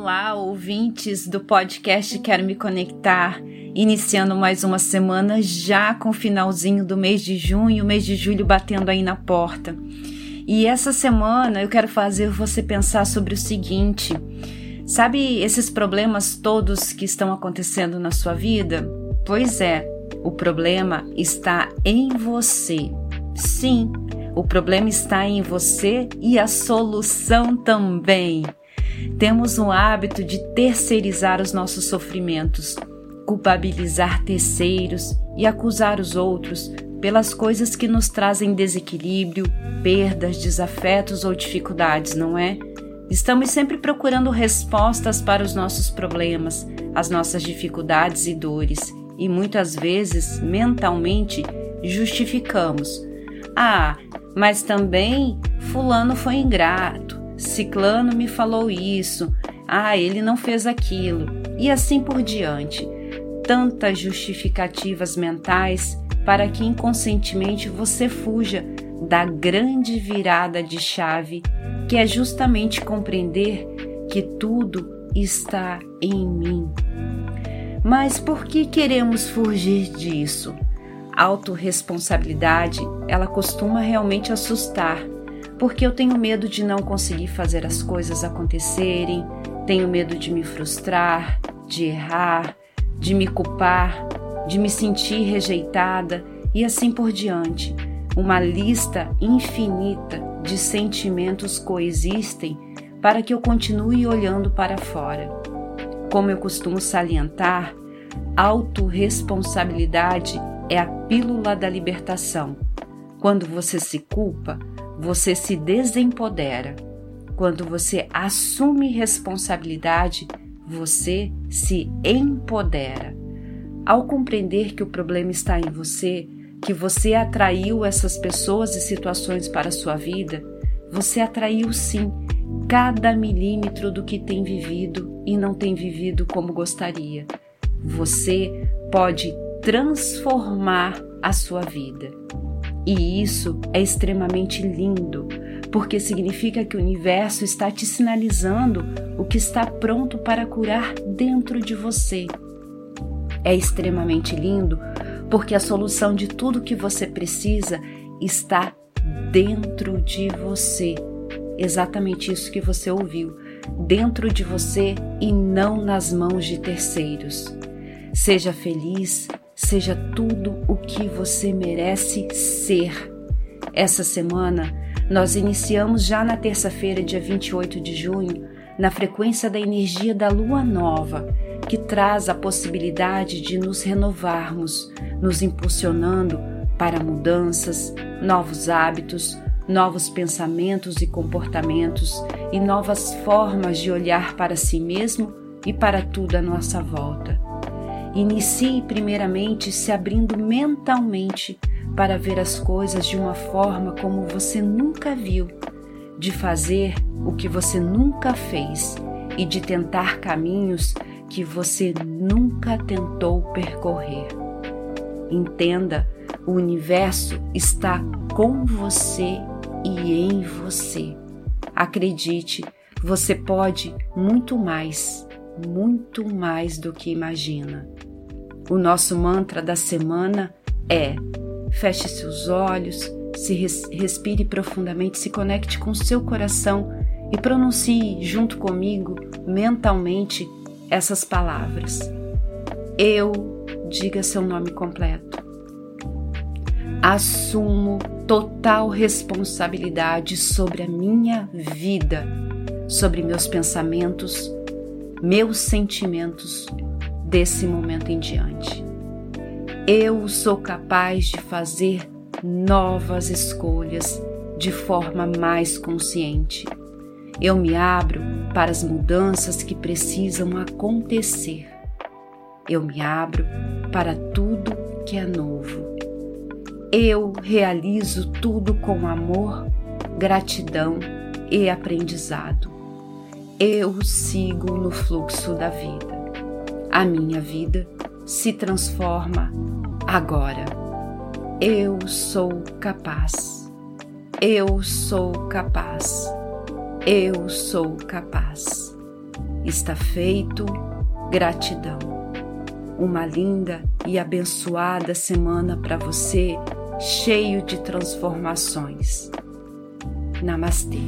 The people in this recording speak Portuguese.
olá, ouvintes do podcast Quero Me Conectar. Iniciando mais uma semana, já com o finalzinho do mês de junho, mês de julho batendo aí na porta. E essa semana eu quero fazer você pensar sobre o seguinte: sabe esses problemas todos que estão acontecendo na sua vida? Pois é, o problema está em você. Sim, o problema está em você e a solução também. Temos o hábito de terceirizar os nossos sofrimentos, culpabilizar terceiros e acusar os outros pelas coisas que nos trazem desequilíbrio, perdas, desafetos ou dificuldades, não é? Estamos sempre procurando respostas para os nossos problemas, as nossas dificuldades e dores, e muitas vezes, mentalmente, justificamos. Ah, mas também Fulano foi ingrato, Ciclano me falou isso, ah, ele não fez aquilo, e assim por diante. Tantas justificativas mentais para que inconscientemente você fuja da grande virada de chave, que é justamente compreender que tudo está em mim. Mas por que queremos fugir disso? autorresponsabilidade, ela costuma realmente assustar, porque eu tenho medo de não conseguir fazer as coisas acontecerem, tenho medo de me frustrar, de errar, de me culpar, de me sentir rejeitada e assim por diante. Uma lista infinita de sentimentos coexistem para que eu continue olhando para fora. Como eu costumo salientar, autorresponsabilidade é a pílula da libertação. Quando você se culpa, você se desempodera. Quando você assume responsabilidade, você se empodera. Ao compreender que o problema está em você, que você atraiu essas pessoas e situações para a sua vida, você atraiu sim cada milímetro do que tem vivido e não tem vivido como gostaria. Você pode transformar a sua vida. E isso é extremamente lindo, porque significa que o universo está te sinalizando o que está pronto para curar dentro de você. É extremamente lindo porque a solução de tudo que você precisa está dentro de você. Exatamente isso que você ouviu, dentro de você e não nas mãos de terceiros. Seja feliz, seja tudo o que você merece ser. Essa semana, nós iniciamos já na terça-feira, dia 28 de junho, na frequência da energia da lua nova, que traz a possibilidade de nos renovarmos, nos impulsionando para mudanças, novos hábitos, novos pensamentos e comportamentos e novas formas de olhar para si mesmo e para tudo à nossa volta. Inicie primeiramente se abrindo mentalmente para ver as coisas de uma forma como você nunca viu, de fazer o que você nunca fez e de tentar caminhos que você nunca tentou percorrer. Entenda, o universo está com você e em você. Acredite, você pode muito mais muito mais do que imagina. O nosso mantra da semana é: feche seus olhos, se res respire profundamente, se conecte com seu coração e pronuncie junto comigo mentalmente essas palavras. Eu, diga seu nome completo. Assumo total responsabilidade sobre a minha vida, sobre meus pensamentos, meus sentimentos desse momento em diante. Eu sou capaz de fazer novas escolhas de forma mais consciente. Eu me abro para as mudanças que precisam acontecer. Eu me abro para tudo que é novo. Eu realizo tudo com amor, gratidão e aprendizado eu sigo no fluxo da vida. A minha vida se transforma agora. Eu sou capaz. Eu sou capaz. Eu sou capaz. Está feito. Gratidão. Uma linda e abençoada semana para você, cheio de transformações. Namastê.